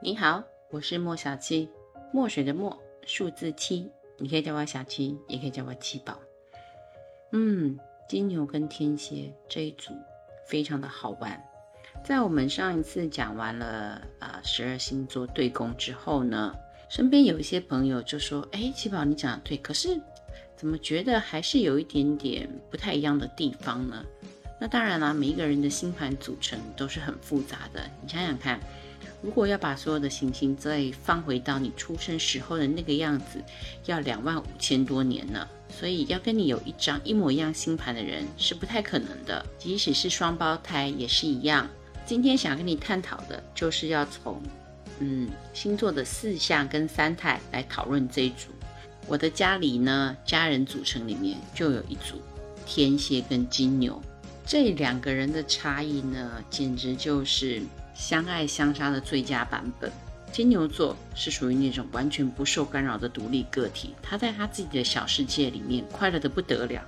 你好，我是莫小七，墨水的墨，数字七，你可以叫我小七，也可以叫我七宝。嗯，金牛跟天蝎这一组非常的好玩。在我们上一次讲完了啊十二星座对宫之后呢，身边有一些朋友就说：“哎，七宝你讲的对，可是怎么觉得还是有一点点不太一样的地方呢？”那当然啦，每一个人的星盘组成都是很复杂的。你想想看，如果要把所有的行星再放回到你出生时候的那个样子，要两万五千多年呢。所以要跟你有一张一模一样星盘的人是不太可能的，即使是双胞胎也是一样。今天想跟你探讨的就是要从嗯星座的四象跟三态来讨论这一组。我的家里呢，家人组成里面就有一组天蝎跟金牛。这两个人的差异呢，简直就是相爱相杀的最佳版本。金牛座是属于那种完全不受干扰的独立个体，他在他自己的小世界里面快乐的不得了。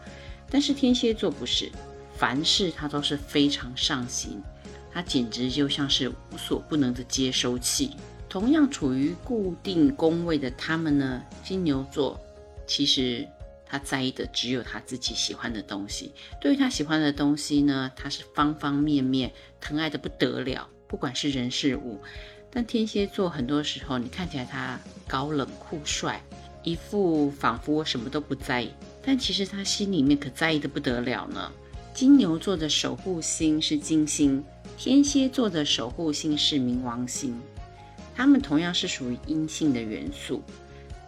但是天蝎座不是，凡事他都是非常上心，他简直就像是无所不能的接收器。同样处于固定宫位的他们呢，金牛座其实。他在意的只有他自己喜欢的东西。对于他喜欢的东西呢，他是方方面面疼爱的不得了，不管是人事物。但天蝎座很多时候，你看起来他高冷酷帅，一副仿佛我什么都不在意，但其实他心里面可在意的不得了呢。金牛座的守护星是金星，天蝎座的守护星是冥王星，他们同样是属于阴性的元素。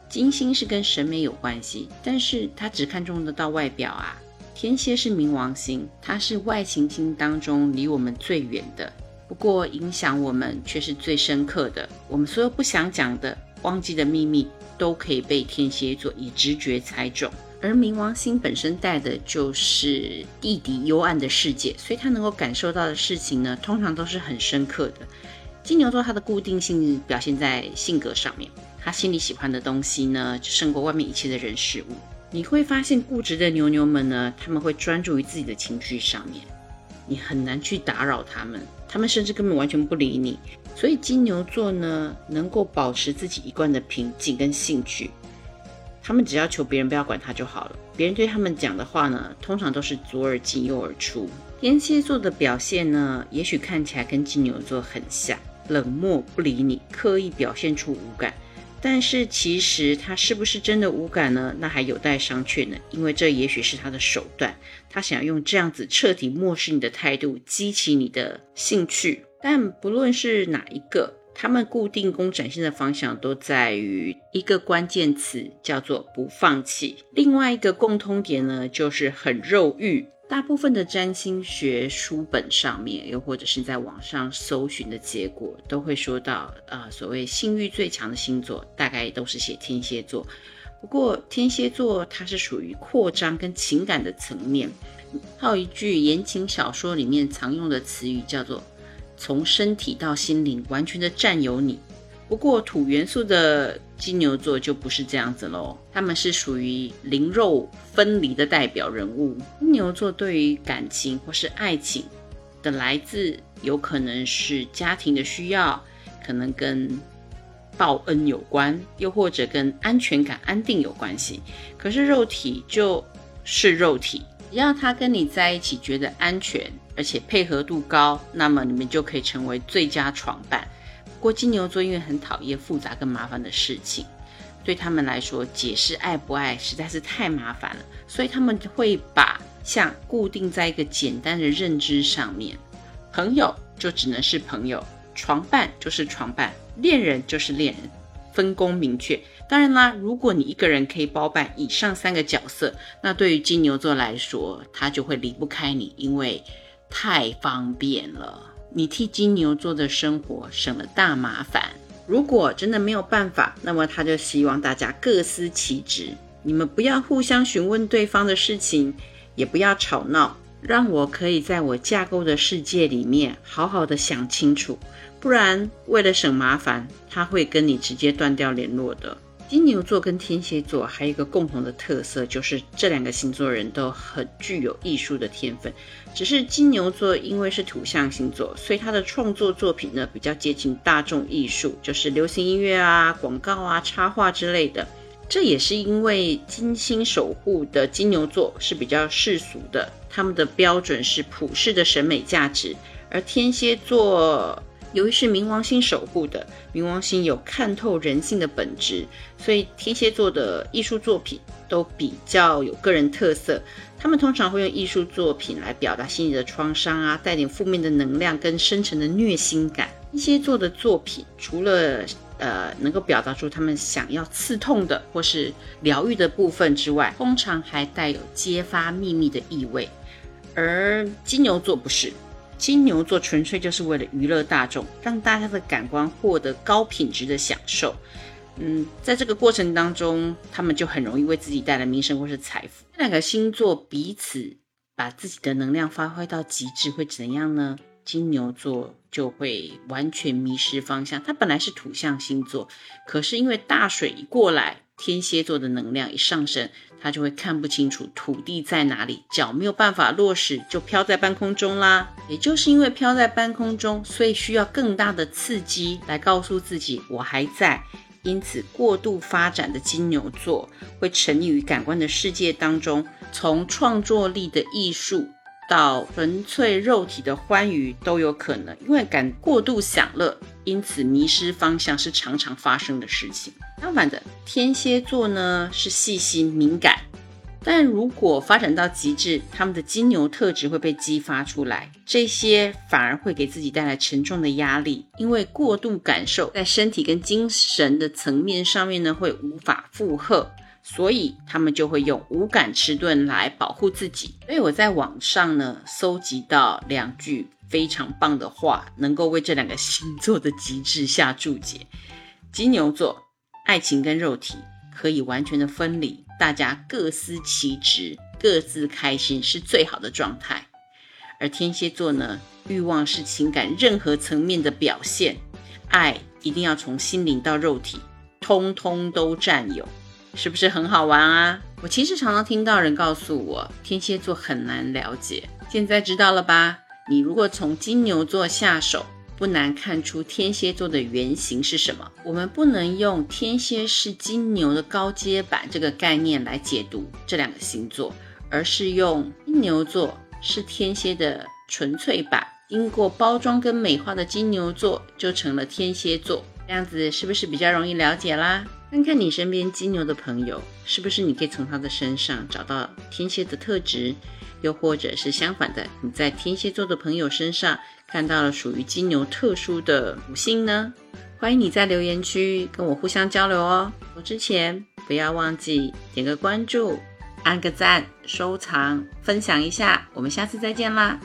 金星是跟审美有关系，但是它只看中得到外表啊。天蝎是冥王星，它是外行星当中离我们最远的，不过影响我们却是最深刻的。我们所有不想讲的、忘记的秘密，都可以被天蝎座以直觉猜中。而冥王星本身带的就是地底幽暗的世界，所以它能够感受到的事情呢，通常都是很深刻的。金牛座它的固定性表现在性格上面。他心里喜欢的东西呢，就胜过外面一切的人事物。你会发现，固执的牛牛们呢，他们会专注于自己的情绪上面，你很难去打扰他们，他们甚至根本完全不理你。所以金牛座呢，能够保持自己一贯的平静跟兴趣，他们只要求别人不要管他就好了。别人对他们讲的话呢，通常都是左耳进右耳出。天蝎座的表现呢，也许看起来跟金牛座很像，冷漠不理你，刻意表现出无感。但是其实他是不是真的无感呢？那还有待商榷呢。因为这也许是他的手段，他想要用这样子彻底漠视你的态度，激起你的兴趣。但不论是哪一个，他们固定宫展现的方向都在于一个关键词，叫做不放弃。另外一个共通点呢，就是很肉欲。大部分的占星学书本上面，又或者是在网上搜寻的结果，都会说到，呃，所谓性欲最强的星座，大概都是写天蝎座。不过天蝎座它是属于扩张跟情感的层面，还有一句言情小说里面常用的词语叫做“从身体到心灵完全的占有你”。不过土元素的金牛座就不是这样子喽，他们是属于灵肉分离的代表人物。金牛座对于感情或是爱情的来自，有可能是家庭的需要，可能跟报恩有关，又或者跟安全感、安定有关系。可是肉体就是肉体，只要他跟你在一起觉得安全，而且配合度高，那么你们就可以成为最佳床伴。不过金牛座因为很讨厌复杂跟麻烦的事情，对他们来说解释爱不爱实在是太麻烦了，所以他们会把像固定在一个简单的认知上面，朋友就只能是朋友，床伴就是床伴，恋人就是恋人，分工明确。当然啦，如果你一个人可以包办以上三个角色，那对于金牛座来说，他就会离不开你，因为太方便了。你替金牛座的生活省了大麻烦。如果真的没有办法，那么他就希望大家各司其职。你们不要互相询问对方的事情，也不要吵闹，让我可以在我架构的世界里面好好的想清楚。不然，为了省麻烦，他会跟你直接断掉联络的。金牛座跟天蝎座还有一个共同的特色，就是这两个星座人都很具有艺术的天分。只是金牛座因为是土象星座，所以他的创作作品呢比较接近大众艺术，就是流行音乐啊、广告啊、插画之类的。这也是因为金星守护的金牛座是比较世俗的，他们的标准是普世的审美价值，而天蝎座。由于是冥王星守护的，冥王星有看透人性的本质，所以天蝎座的艺术作品都比较有个人特色。他们通常会用艺术作品来表达心里的创伤啊，带点负面的能量跟深沉的虐心感。天蝎座的作品除了呃能够表达出他们想要刺痛的或是疗愈的部分之外，通常还带有揭发秘密的意味。而金牛座不是。金牛座纯粹就是为了娱乐大众，让大家的感官获得高品质的享受。嗯，在这个过程当中，他们就很容易为自己带来名声或是财富。这两个星座彼此把自己的能量发挥到极致，会怎样呢？金牛座就会完全迷失方向。它本来是土象星座，可是因为大水一过来。天蝎座的能量一上升，他就会看不清楚土地在哪里，脚没有办法落实，就飘在半空中啦。也就是因为飘在半空中，所以需要更大的刺激来告诉自己我还在。因此，过度发展的金牛座会沉溺于感官的世界当中，从创作力的艺术到纯粹肉体的欢愉都有可能。因为感过度享乐，因此迷失方向是常常发生的事情。相反的，天蝎座呢是细心敏感，但如果发展到极致，他们的金牛特质会被激发出来，这些反而会给自己带来沉重的压力，因为过度感受在身体跟精神的层面上面呢会无法负荷，所以他们就会用无感迟钝来保护自己。所以我在网上呢搜集到两句非常棒的话，能够为这两个星座的极致下注解。金牛座。爱情跟肉体可以完全的分离，大家各司其职，各自开心是最好的状态。而天蝎座呢，欲望是情感任何层面的表现，爱一定要从心灵到肉体，通通都占有，是不是很好玩啊？我其实常常听到人告诉我，天蝎座很难了解，现在知道了吧？你如果从金牛座下手。不难看出天蝎座的原型是什么。我们不能用天蝎是金牛的高阶版这个概念来解读这两个星座，而是用金牛座是天蝎的纯粹版，经过包装跟美化的金牛座就成了天蝎座。这样子是不是比较容易了解啦？看看你身边金牛的朋友，是不是你可以从他的身上找到天蝎的特质？又或者是相反的，你在天蝎座的朋友身上看到了属于金牛特殊的属性呢？欢迎你在留言区跟我互相交流哦。我之前不要忘记点个关注、按个赞、收藏、分享一下。我们下次再见啦！